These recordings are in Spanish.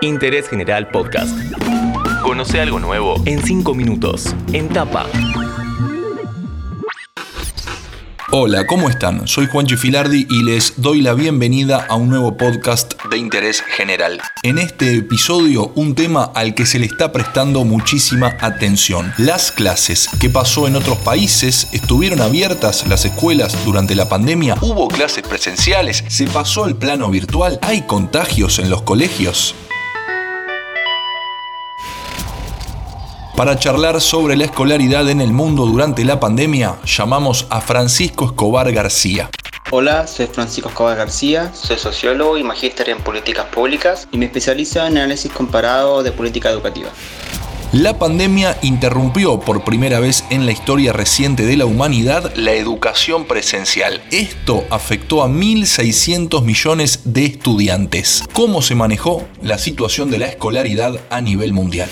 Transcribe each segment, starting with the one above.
Interés General Podcast. Conoce algo nuevo en 5 minutos. En tapa. Hola, ¿cómo están? Soy Juanchi Filardi y les doy la bienvenida a un nuevo podcast de interés general. En este episodio, un tema al que se le está prestando muchísima atención. Las clases. ¿Qué pasó en otros países? ¿Estuvieron abiertas las escuelas durante la pandemia? ¿Hubo clases presenciales? ¿Se pasó al plano virtual? ¿Hay contagios en los colegios? Para charlar sobre la escolaridad en el mundo durante la pandemia, llamamos a Francisco Escobar García. Hola, soy Francisco Escobar García, soy sociólogo y magíster en políticas públicas y me especializo en análisis comparado de política educativa. La pandemia interrumpió por primera vez en la historia reciente de la humanidad la educación presencial. Esto afectó a 1.600 millones de estudiantes. ¿Cómo se manejó la situación de la escolaridad a nivel mundial?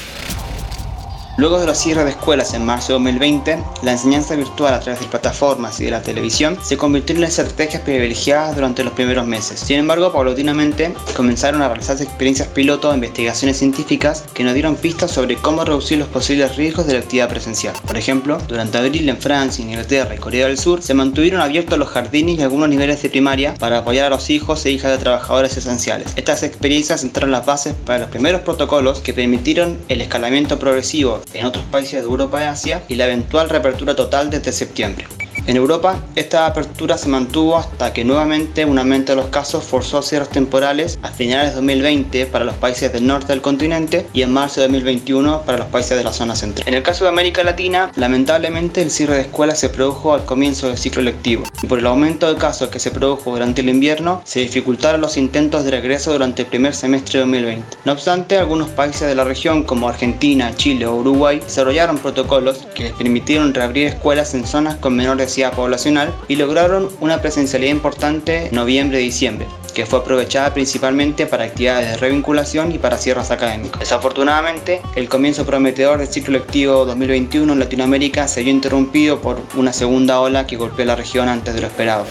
Luego de los cierres de escuelas en marzo de 2020, la enseñanza virtual a través de plataformas y de la televisión se convirtió en las estrategias privilegiadas durante los primeros meses. Sin embargo, paulatinamente comenzaron a realizarse experiencias piloto e investigaciones científicas que nos dieron pistas sobre cómo reducir los posibles riesgos de la actividad presencial. Por ejemplo, durante abril en Francia, Inglaterra y Corea del Sur se mantuvieron abiertos los jardines y algunos niveles de primaria para apoyar a los hijos e hijas de trabajadores esenciales. Estas experiencias sentaron las bases para los primeros protocolos que permitieron el escalamiento progresivo en otros países de Europa y Asia y la eventual reapertura total desde septiembre. En Europa, esta apertura se mantuvo hasta que nuevamente un aumento de los casos forzó cierres temporales a finales de 2020 para los países del norte del continente y en marzo de 2021 para los países de la zona central. En el caso de América Latina, lamentablemente el cierre de escuelas se produjo al comienzo del ciclo lectivo y por el aumento de casos que se produjo durante el invierno, se dificultaron los intentos de regreso durante el primer semestre de 2020. No obstante, algunos países de la región como Argentina, Chile o Uruguay desarrollaron protocolos que les permitieron reabrir escuelas en zonas con menores poblacional y lograron una presencialidad importante noviembre-diciembre que fue aprovechada principalmente para actividades de revinculación y para cierres académicos. Desafortunadamente, el comienzo prometedor del ciclo lectivo 2021 en Latinoamérica se vio interrumpido por una segunda ola que golpeó la región antes de lo esperado.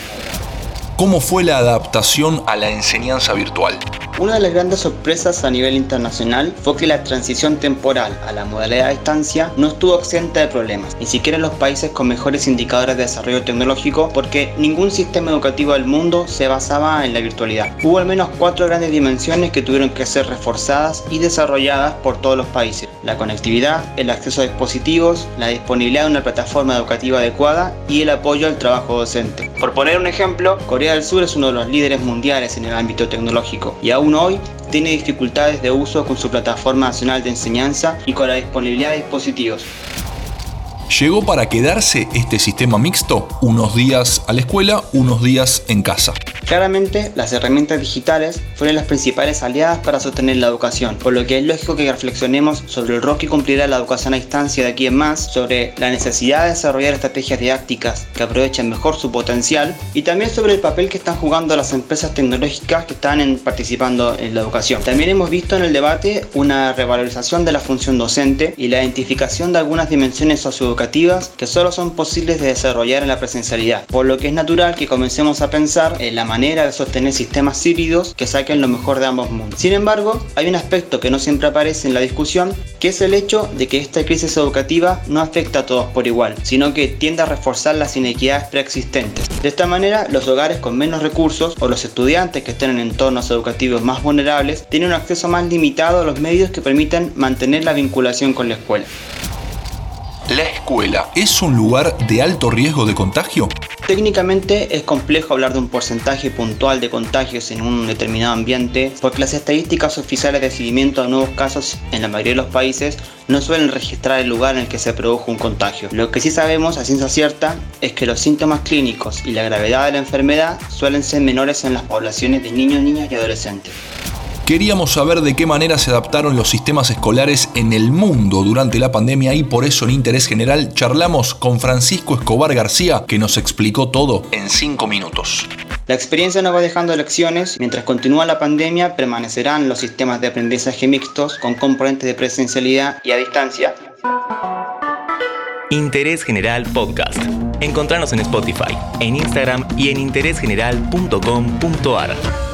¿Cómo fue la adaptación a la enseñanza virtual? Una de las grandes sorpresas a nivel internacional fue que la transición temporal a la modalidad a distancia no estuvo exenta de problemas, ni siquiera en los países con mejores indicadores de desarrollo tecnológico, porque ningún sistema educativo del mundo se basaba en la virtualidad. Hubo al menos cuatro grandes dimensiones que tuvieron que ser reforzadas y desarrolladas por todos los países. La conectividad, el acceso a dispositivos, la disponibilidad de una plataforma educativa adecuada y el apoyo al trabajo docente. Por poner un ejemplo, Corea del Sur es uno de los líderes mundiales en el ámbito tecnológico y aún hoy tiene dificultades de uso con su plataforma nacional de enseñanza y con la disponibilidad de dispositivos. ¿Llegó para quedarse este sistema mixto? Unos días a la escuela, unos días en casa. Claramente, las herramientas digitales fueron las principales aliadas para sostener la educación, por lo que es lógico que reflexionemos sobre el rol que cumplirá la educación a distancia de aquí en más, sobre la necesidad de desarrollar estrategias didácticas que aprovechen mejor su potencial y también sobre el papel que están jugando las empresas tecnológicas que están participando en la educación. También hemos visto en el debate una revalorización de la función docente y la identificación de algunas dimensiones socioeducativas que solo son posibles de desarrollar en la presencialidad, por lo que es natural que comencemos a pensar en la manera de sostener sistemas híbridos que saquen lo mejor de ambos mundos. Sin embargo, hay un aspecto que no siempre aparece en la discusión, que es el hecho de que esta crisis educativa no afecta a todos por igual, sino que tiende a reforzar las inequidades preexistentes. De esta manera, los hogares con menos recursos o los estudiantes que estén en entornos educativos más vulnerables tienen un acceso más limitado a los medios que permiten mantener la vinculación con la escuela. ¿La escuela es un lugar de alto riesgo de contagio? Técnicamente es complejo hablar de un porcentaje puntual de contagios en un determinado ambiente porque las estadísticas oficiales de seguimiento a nuevos casos en la mayoría de los países no suelen registrar el lugar en el que se produjo un contagio. Lo que sí sabemos a ciencia cierta es que los síntomas clínicos y la gravedad de la enfermedad suelen ser menores en las poblaciones de niños, niñas y adolescentes. Queríamos saber de qué manera se adaptaron los sistemas escolares en el mundo durante la pandemia y por eso en Interés General charlamos con Francisco Escobar García que nos explicó todo en 5 minutos. La experiencia nos va dejando lecciones. Mientras continúa la pandemia, permanecerán los sistemas de aprendizaje mixtos con componentes de presencialidad y a distancia. Interés General Podcast. Encontrarnos en Spotify, en Instagram y en interésgeneral.com.ar.